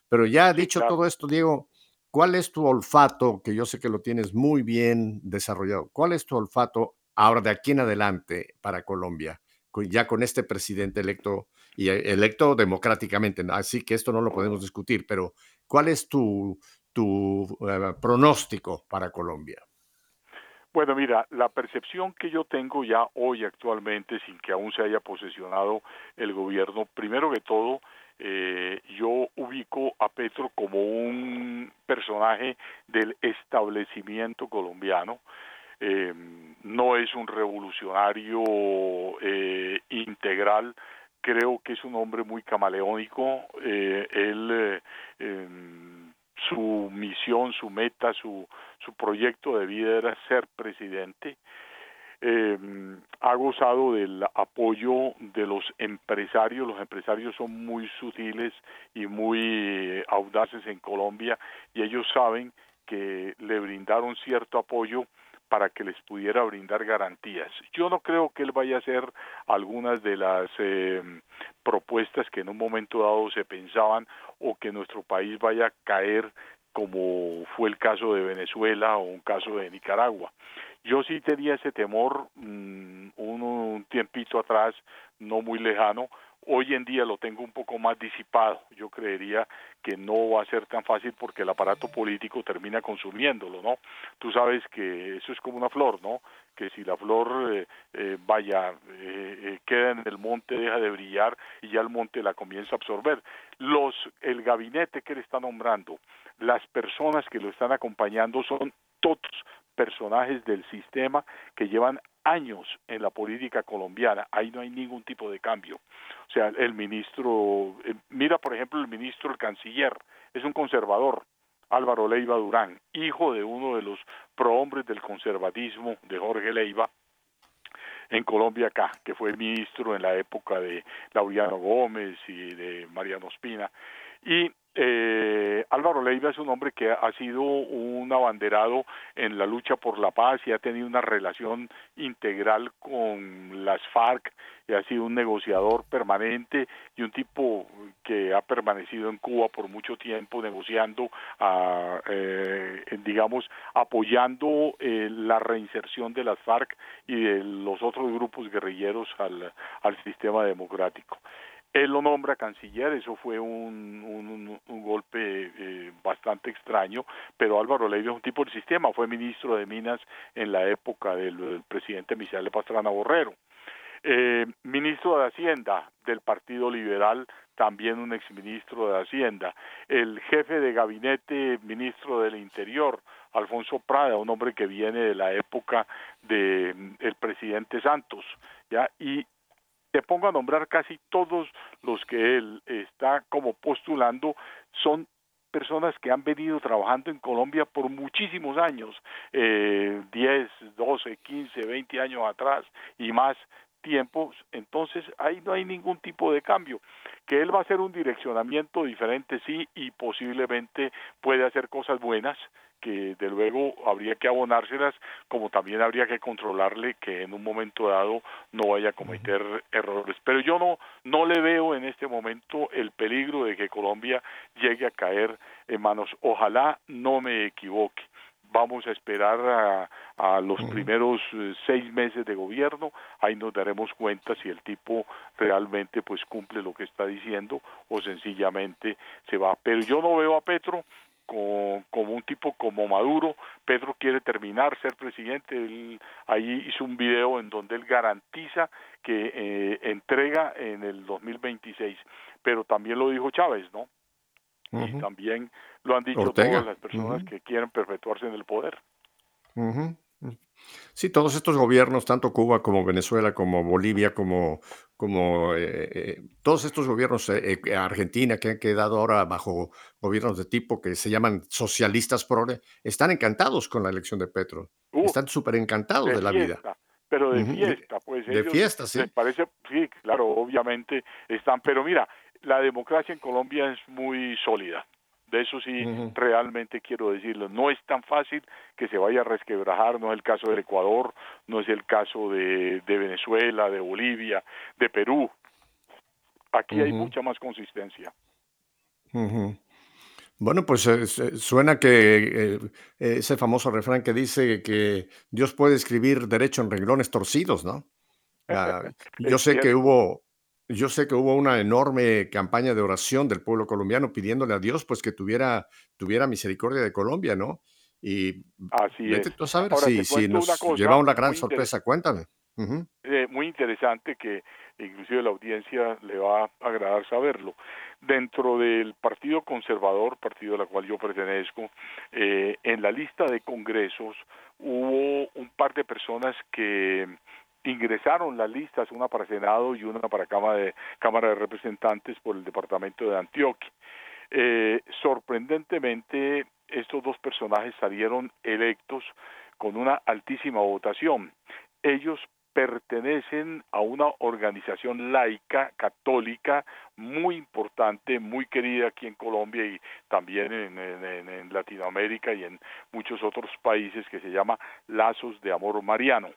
Speaker 1: Pero ya dicho
Speaker 3: claro.
Speaker 1: todo esto, Diego, ¿cuál es tu olfato? Que yo sé que lo tienes muy bien desarrollado. ¿Cuál es tu olfato ahora de aquí en adelante para Colombia? Ya con este presidente electo y eh, electo democráticamente, así que esto no lo podemos discutir, pero ¿cuál es tu, tu eh, pronóstico para Colombia?
Speaker 3: Bueno, mira, la percepción que yo tengo ya hoy actualmente, sin que aún se haya posesionado el gobierno, primero que todo, eh, yo ubico a Petro como un personaje del establecimiento colombiano. Eh, no es un revolucionario eh, integral, creo que es un hombre muy camaleónico. Eh, él, eh, em, su misión, su meta, su, su proyecto de vida era ser presidente. Eh, ha gozado del apoyo de los empresarios. Los empresarios son muy sutiles y muy audaces en Colombia y ellos saben que le brindaron cierto apoyo para que les pudiera brindar garantías. Yo no creo que él vaya a hacer algunas de las eh, propuestas que en un momento dado se pensaban o que nuestro país vaya a caer como fue el caso de Venezuela o un caso de Nicaragua. Yo sí tenía ese temor mmm, un, tiempito atrás, no muy lejano, hoy en día lo tengo un poco más disipado. Yo creería que no va a ser tan fácil porque el aparato político termina consumiéndolo, ¿no? Tú sabes que eso es como una flor, ¿no? Que si la flor eh, eh, vaya, eh, eh, queda en el monte, deja de brillar y ya el monte la comienza a absorber. Los, el gabinete que le está nombrando, las personas que lo están acompañando son todos personajes del sistema que llevan años en la política colombiana. Ahí no hay ningún tipo de cambio. O sea, el ministro, eh, mira por ejemplo el ministro, el canciller, es un conservador, Álvaro Leiva Durán, hijo de uno de los prohombres del conservatismo de Jorge Leiva, en Colombia acá, que fue ministro en la época de Laureano Gómez y de Mariano Espina. Y eh, Álvaro Leiva es un hombre que ha sido un abanderado en la lucha por la paz y ha tenido una relación integral con las FARC y ha sido un negociador permanente y un tipo que ha permanecido en Cuba por mucho tiempo negociando, a, eh, digamos, apoyando eh, la reinserción de las FARC y de los otros grupos guerrilleros al, al sistema democrático. Él lo nombra canciller, eso fue un, un, golpe eh, bastante extraño, pero Álvaro Leiva es un tipo del sistema, fue ministro de Minas en la época del, presidente Michel Pastrana Borrero. Eh, ministro de Hacienda del Partido Liberal, también un exministro de Hacienda. El jefe de gabinete, ministro del Interior, Alfonso Prada, un hombre que viene de la época del de, presidente Santos, ya y te pongo a nombrar casi todos los que él está como postulando son personas que han venido trabajando en Colombia por muchísimos años, eh, 10, 12, 15, 20 años atrás y más tiempos, entonces ahí no hay ningún tipo de cambio. Que él va a hacer un direccionamiento diferente, sí, y posiblemente puede hacer cosas buenas, que de luego habría que abonárselas, como también habría que controlarle que en un momento dado no vaya a cometer errores. Pero yo no, no le veo en este momento el peligro de que Colombia llegue a caer en manos. Ojalá no me equivoque vamos a esperar a, a los primeros eh, seis meses de gobierno, ahí nos daremos cuenta si el tipo realmente pues cumple lo que está diciendo o sencillamente se va. Pero yo no veo a Petro como, como, un tipo como Maduro. Pedro quiere terminar ser presidente. Él, ahí hizo un video en donde él garantiza que eh, entrega en el 2026. Pero también lo dijo Chávez, ¿no? Uh -huh. Y también lo han dicho Ortega. todas las personas uh -huh. que quieren perpetuarse en el poder.
Speaker 1: Uh -huh. Sí, todos estos gobiernos, tanto Cuba como Venezuela, como Bolivia, como, como eh, eh, todos estos gobiernos, eh, Argentina, que han quedado ahora bajo gobiernos de tipo que se llaman socialistas progre, están encantados con la elección de Petro. Uh, están súper encantados de, de, la
Speaker 3: fiesta,
Speaker 1: vida.
Speaker 3: Pero de fiesta, pues.
Speaker 1: De
Speaker 3: ellos,
Speaker 1: fiesta, sí.
Speaker 3: Parece, sí, claro, obviamente están. Pero mira, la democracia en Colombia es muy sólida. De eso sí, uh -huh. realmente quiero decirlo. No es tan fácil que se vaya a resquebrajar, no es el caso del Ecuador, no es el caso de, de Venezuela, de Bolivia, de Perú. Aquí uh -huh. hay mucha más consistencia.
Speaker 1: Uh -huh. Bueno, pues eh, suena que eh, ese famoso refrán que dice que Dios puede escribir derecho en renglones torcidos, ¿no? Uh, [laughs] yo sé que hubo yo sé que hubo una enorme campaña de oración del pueblo colombiano pidiéndole a Dios pues que tuviera, tuviera misericordia de Colombia, ¿no? Y
Speaker 3: Así
Speaker 1: vete
Speaker 3: es.
Speaker 1: tú a saber
Speaker 3: Ahora,
Speaker 1: si, si nos
Speaker 3: una
Speaker 1: lleva una gran sorpresa, cuéntame. Uh
Speaker 3: -huh. eh, muy interesante que inclusive la audiencia le va a agradar saberlo. Dentro del Partido Conservador, partido al cual yo pertenezco, eh, en la lista de congresos hubo un par de personas que ingresaron las listas, una para Senado y una para Cámara de, Cámara de Representantes por el Departamento de Antioquia. Eh, sorprendentemente, estos dos personajes salieron electos con una altísima votación. Ellos pertenecen a una organización laica, católica, muy importante, muy querida aquí en Colombia y también en, en Latinoamérica y en muchos otros países que se llama Lazos de Amor Mariano.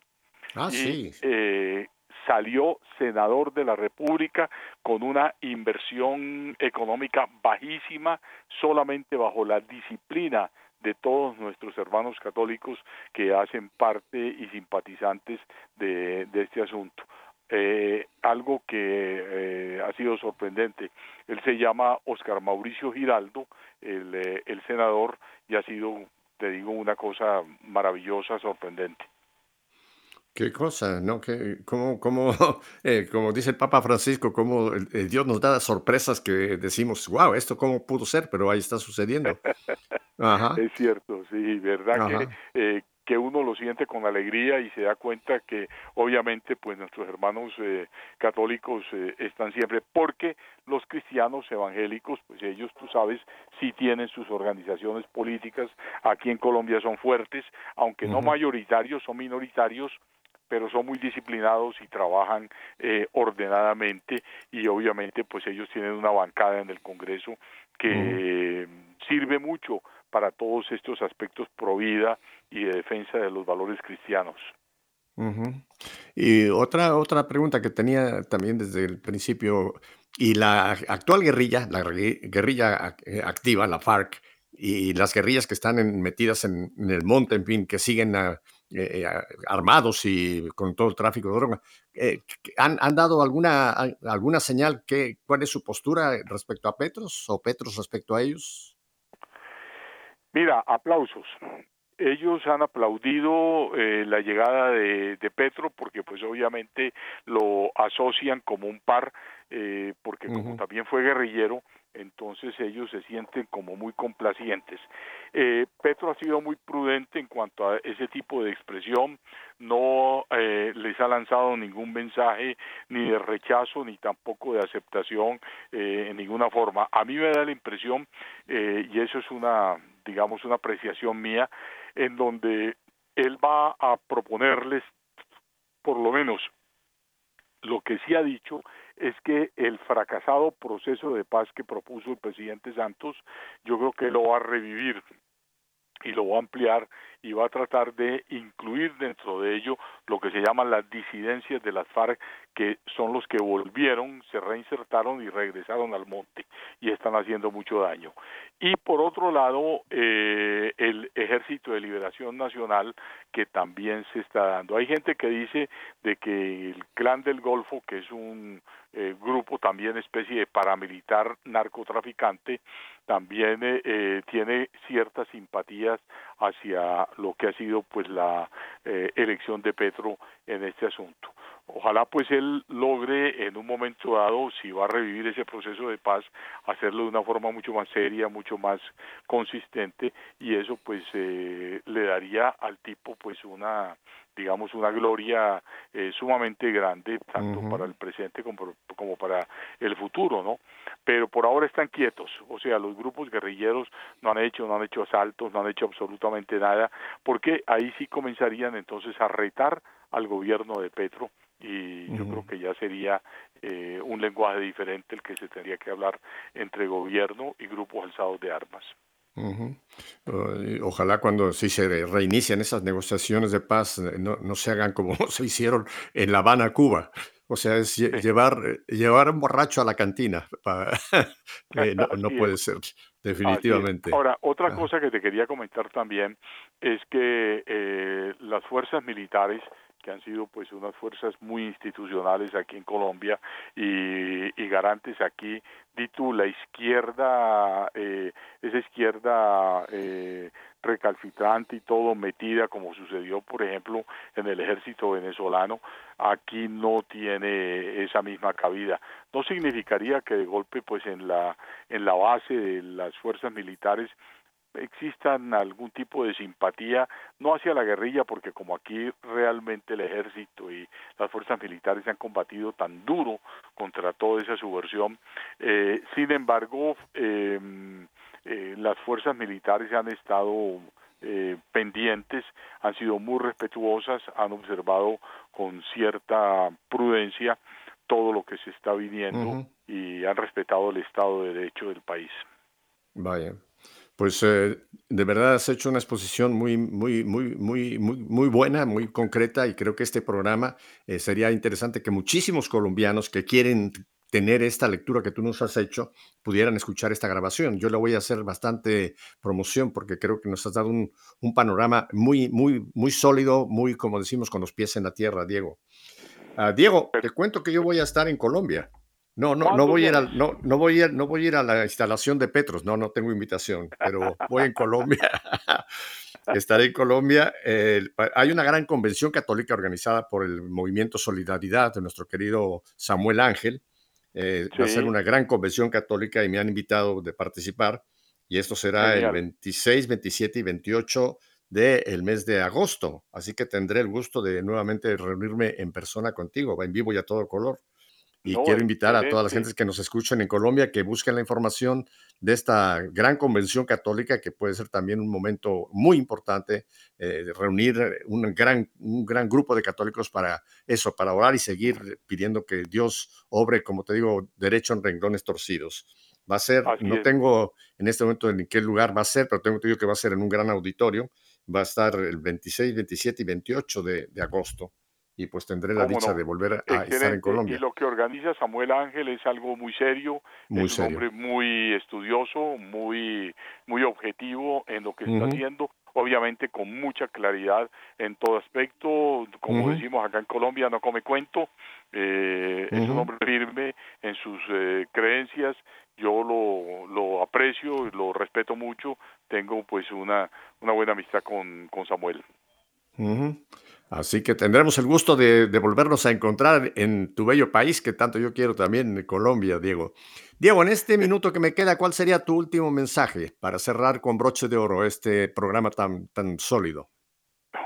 Speaker 1: Ah, sí.
Speaker 3: Eh, salió senador de la República con una inversión económica bajísima, solamente bajo la disciplina de todos nuestros hermanos católicos que hacen parte y simpatizantes de, este asunto. Eh, algo que eh, ha sido sorprendente. Él se llama Oscar Mauricio Giraldo, el, el senador, y ha sido, te digo, una cosa maravillosa, sorprendente.
Speaker 1: Qué cosa, ¿no? Que, como, como, [laughs] eh, como dice el Papa Francisco, como Dios nos da sorpresas que decimos, wow, esto cómo pudo ser, pero ahí está sucediendo.
Speaker 3: Ajá. Es cierto, sí, verdad que, eh, que uno lo siente con alegría y se da cuenta que obviamente pues nuestros hermanos eh, católicos están siempre, porque los cristianos evangélicos, pues ellos, tú sabes, sí tienen sus organizaciones políticas, aquí en Colombia son fuertes, aunque no mayoritarios, son minoritarios, pero son muy disciplinados y trabajan eh, ordenadamente y obviamente pues ellos tienen una bancada en el Congreso que sirve mucho para todos estos aspectos pro vida y de defensa de los valores cristianos.
Speaker 1: Y otra, otra pregunta que tenía también desde el principio, y la actual guerrilla, la guerrilla eh, activa, la FARC, y las guerrillas que están metidas en, el monte, en fin, que siguen a, eh, armados y con todo el tráfico de droga. Eh, ¿han, ¿han, dado alguna, alguna señal? Que, ¿Cuál es su postura respecto a Petros o Petros respecto a ellos?
Speaker 3: Mira, aplausos. Ellos han aplaudido eh, la llegada de, de, Petro porque pues obviamente lo asocian como un par, porque como también fue guerrillero, entonces ellos se sienten como muy complacientes. Eh, Petro ha sido muy prudente en cuanto a ese tipo de expresión, no eh, les ha lanzado ningún mensaje ni de rechazo ni tampoco de aceptación eh, en ninguna forma. A mí me da la impresión, y eso es una, digamos, una apreciación mía, en donde él va a proponerles, por lo menos, lo que sí ha dicho es que el fracasado proceso de paz que propuso el presidente Santos, yo creo que lo va a revivir y lo va a ampliar y va a tratar de incluir dentro de ello lo que se llaman las disidencias de las FARC, que son los que volvieron, se reinsertaron y regresaron al monte y están haciendo mucho daño. Y por otro lado, eh, el Ejército de Liberación Nacional, que también se está dando. Hay gente que dice de que el Clan del Golfo, que es un eh, grupo también especie de paramilitar narcotraficante, también eh, eh, tiene ciertas simpatías hacia lo que ha sido pues la eh, elección de Petro en este asunto. Ojalá pues él logre en un momento dado, si va a revivir ese proceso de paz, hacerlo de una forma mucho más seria, mucho más consistente y eso pues le daría al tipo pues una digamos, una gloria eh, sumamente grande, tanto para el presente como, como para el futuro, ¿no? Pero por ahora están quietos, o sea, los grupos guerrilleros no han hecho, no han hecho asaltos, no han hecho absolutamente nada, porque ahí sí comenzarían entonces a retar al gobierno de Petro y yo creo que ya sería eh, un lenguaje diferente el que se tendría que hablar entre gobierno y grupos alzados de armas.
Speaker 1: Ojalá cuando si se reinician esas negociaciones de paz eh, no, no, se hagan como [laughs] se hicieron en La Habana, Cuba. O sea, es llevar, eh, llevar un borracho a la cantina. [laughs] Eh, no, puede ser, definitivamente.
Speaker 3: Ahora, otra cosa que te quería comentar también es que las fuerzas militares que han sido pues unas fuerzas muy institucionales aquí en Colombia y, y garantes aquí di la izquierda eh, esa izquierda eh, recalcitrante y todo metida como sucedió por ejemplo en el ejército venezolano aquí no tiene esa misma cabida. No significaría que de golpe pues en la en la base de las fuerzas militares existan algún tipo de simpatía, no hacia la guerrilla, porque como aquí realmente el ejército y las fuerzas militares han combatido tan duro contra toda esa subversión, eh, sin embargo, em, eh, las fuerzas militares han estado eh, pendientes, han sido muy respetuosas, han observado con cierta prudencia todo lo que se está viniendo y han respetado el Estado de Derecho del país.
Speaker 1: Vaya, pues eh, de verdad has hecho una exposición muy, muy, muy, muy, muy, muy buena, muy concreta y creo que este programa eh, sería interesante que muchísimos colombianos que quieren tener esta lectura que tú nos has hecho pudieran escuchar esta grabación. Yo le voy a hacer bastante promoción porque creo que nos has dado un, panorama muy, muy, muy sólido, muy, como decimos, con los pies en la tierra, Diego. Ah, Diego, te cuento que yo voy a estar en Colombia. No, no, no voy, a ir a, no, no, voy a no voy a ir a la instalación de Petros, no, no tengo invitación, pero voy en Colombia. [laughs] Estaré en Colombia. hay una gran convención católica organizada por el Movimiento Solidaridad de nuestro querido Samuel Ángel. Eh, Va a ser una gran convención católica y me han invitado de participar. Y esto será el 26, 27 y 28 del mes de agosto. Así que tendré el gusto de nuevamente reunirme en persona contigo, en vivo y a todo color. Y quiero invitar a todas las gentes que nos escuchan en Colombia que busquen la información de esta gran convención católica que puede ser también un momento muy importante eh, de reunir un gran, un gran grupo de católicos para eso, para orar y seguir pidiendo que Dios obre, como te digo, derecho en renglones torcidos. Va a ser, no tengo en este momento en qué lugar va a ser, pero tengo que decir que va a ser en un gran auditorio. Va a estar el 26, 27 y 28 de, de agosto y pues tendré la dicha de volver a estar en Colombia.
Speaker 3: Y lo que organiza Samuel Ángel es algo muy serio,
Speaker 1: muy
Speaker 3: es un hombre muy estudioso, muy, muy objetivo en lo que está haciendo, obviamente con mucha claridad en todo aspecto, como decimos acá en Colombia, no come cuento, eh, es un hombre firme en sus eh, creencias, yo lo, lo aprecio, lo respeto mucho, tengo pues una, una buena amistad con, con Samuel.
Speaker 1: Así que tendremos el gusto de, volvernos a encontrar en tu bello país, que tanto yo quiero también, Colombia, Diego. Diego, en este minuto que me queda, ¿cuál sería tu último mensaje para cerrar con broche de oro este programa tan, tan sólido?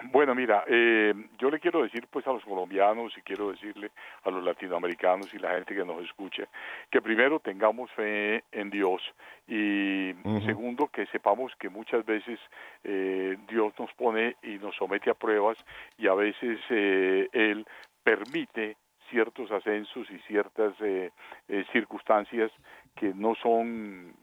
Speaker 3: Bueno, mira, eh, yo le quiero decir pues a los colombianos y quiero decirle a los latinoamericanos y la gente que nos escuche que primero tengamos fe en Dios y segundo que sepamos que muchas veces eh, Dios nos pone y nos somete a pruebas y a veces eh, Él permite ciertos ascensos y ciertas eh, eh circunstancias que no son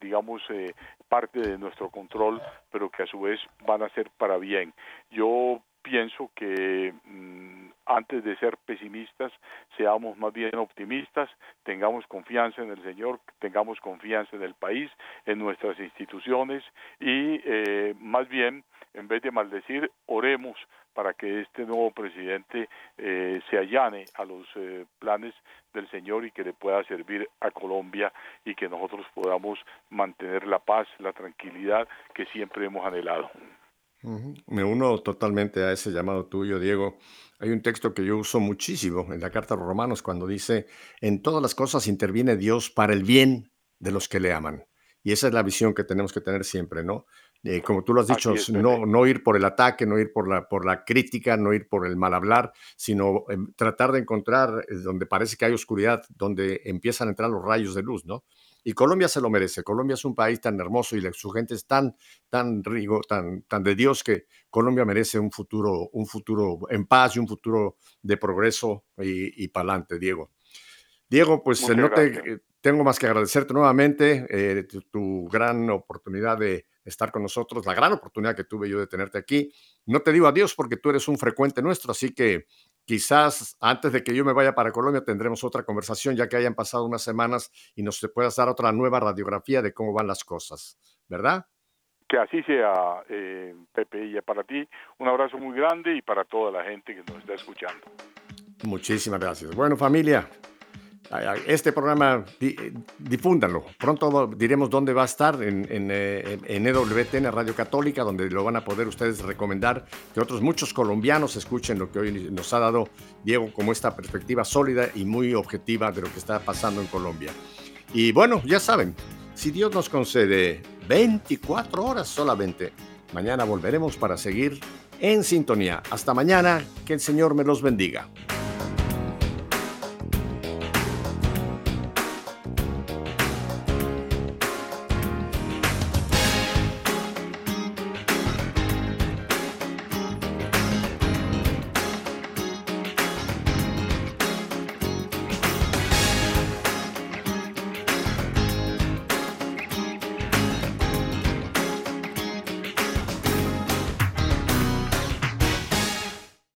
Speaker 3: digamos, eh, parte de nuestro control, pero que a su vez van a ser para bien. Yo pienso que mm, antes de ser pesimistas, seamos más bien optimistas, tengamos confianza en el Señor, tengamos confianza en el país, en nuestras instituciones y eh, más bien, en vez de maldecir, oremos para que este nuevo presidente eh, se allane a los eh, planes del Señor y que le pueda servir a Colombia y que nosotros podamos mantener la paz, la tranquilidad que siempre hemos anhelado.
Speaker 1: Me uno totalmente a ese llamado tuyo, Diego. Hay un texto que yo uso muchísimo en la Carta a los Romanos cuando dice, en todas las cosas interviene Dios para el bien de los que le aman. Y esa es la visión que tenemos que tener siempre, ¿no? Eh, como tú lo has dicho, no, no ir por el ataque, no ir por la, por la crítica, no ir por el mal hablar, sino em, tratar de encontrar eh, donde parece que hay oscuridad, donde empiezan a entrar los rayos de luz, ¿no? Y Colombia se lo merece. Colombia es un país tan hermoso y su gente es tan, tan rico, tan, tan de Dios que Colombia merece un futuro, un futuro en paz y un futuro de progreso y, y para adelante, Diego. Diego, pues no te, tengo más que agradecerte nuevamente eh, tu, gran oportunidad de estar con nosotros, la gran oportunidad que tuve yo de tenerte aquí. No te digo adiós porque tú eres un frecuente nuestro, así que quizás antes de que yo me vaya para Colombia tendremos otra conversación, ya que hayan pasado unas semanas y nos puedas dar otra nueva radiografía de cómo van las cosas, ¿verdad?
Speaker 3: Que así sea, eh, Pepe, y para ti un abrazo muy grande y para toda la gente que nos está escuchando.
Speaker 1: Muchísimas gracias. Bueno, familia, Este programa, difúndanlo. Pronto diremos dónde va a estar en, en, eh, en, EWTN Radio Católica, donde lo van a poder ustedes recomendar que otros muchos colombianos escuchen lo que hoy nos ha dado Diego como esta perspectiva sólida y muy objetiva de lo que está pasando en Colombia. Y bueno, ya saben, si Dios nos concede 24 horas solamente, mañana volveremos para seguir en sintonía. Hasta mañana, que el Señor me los bendiga.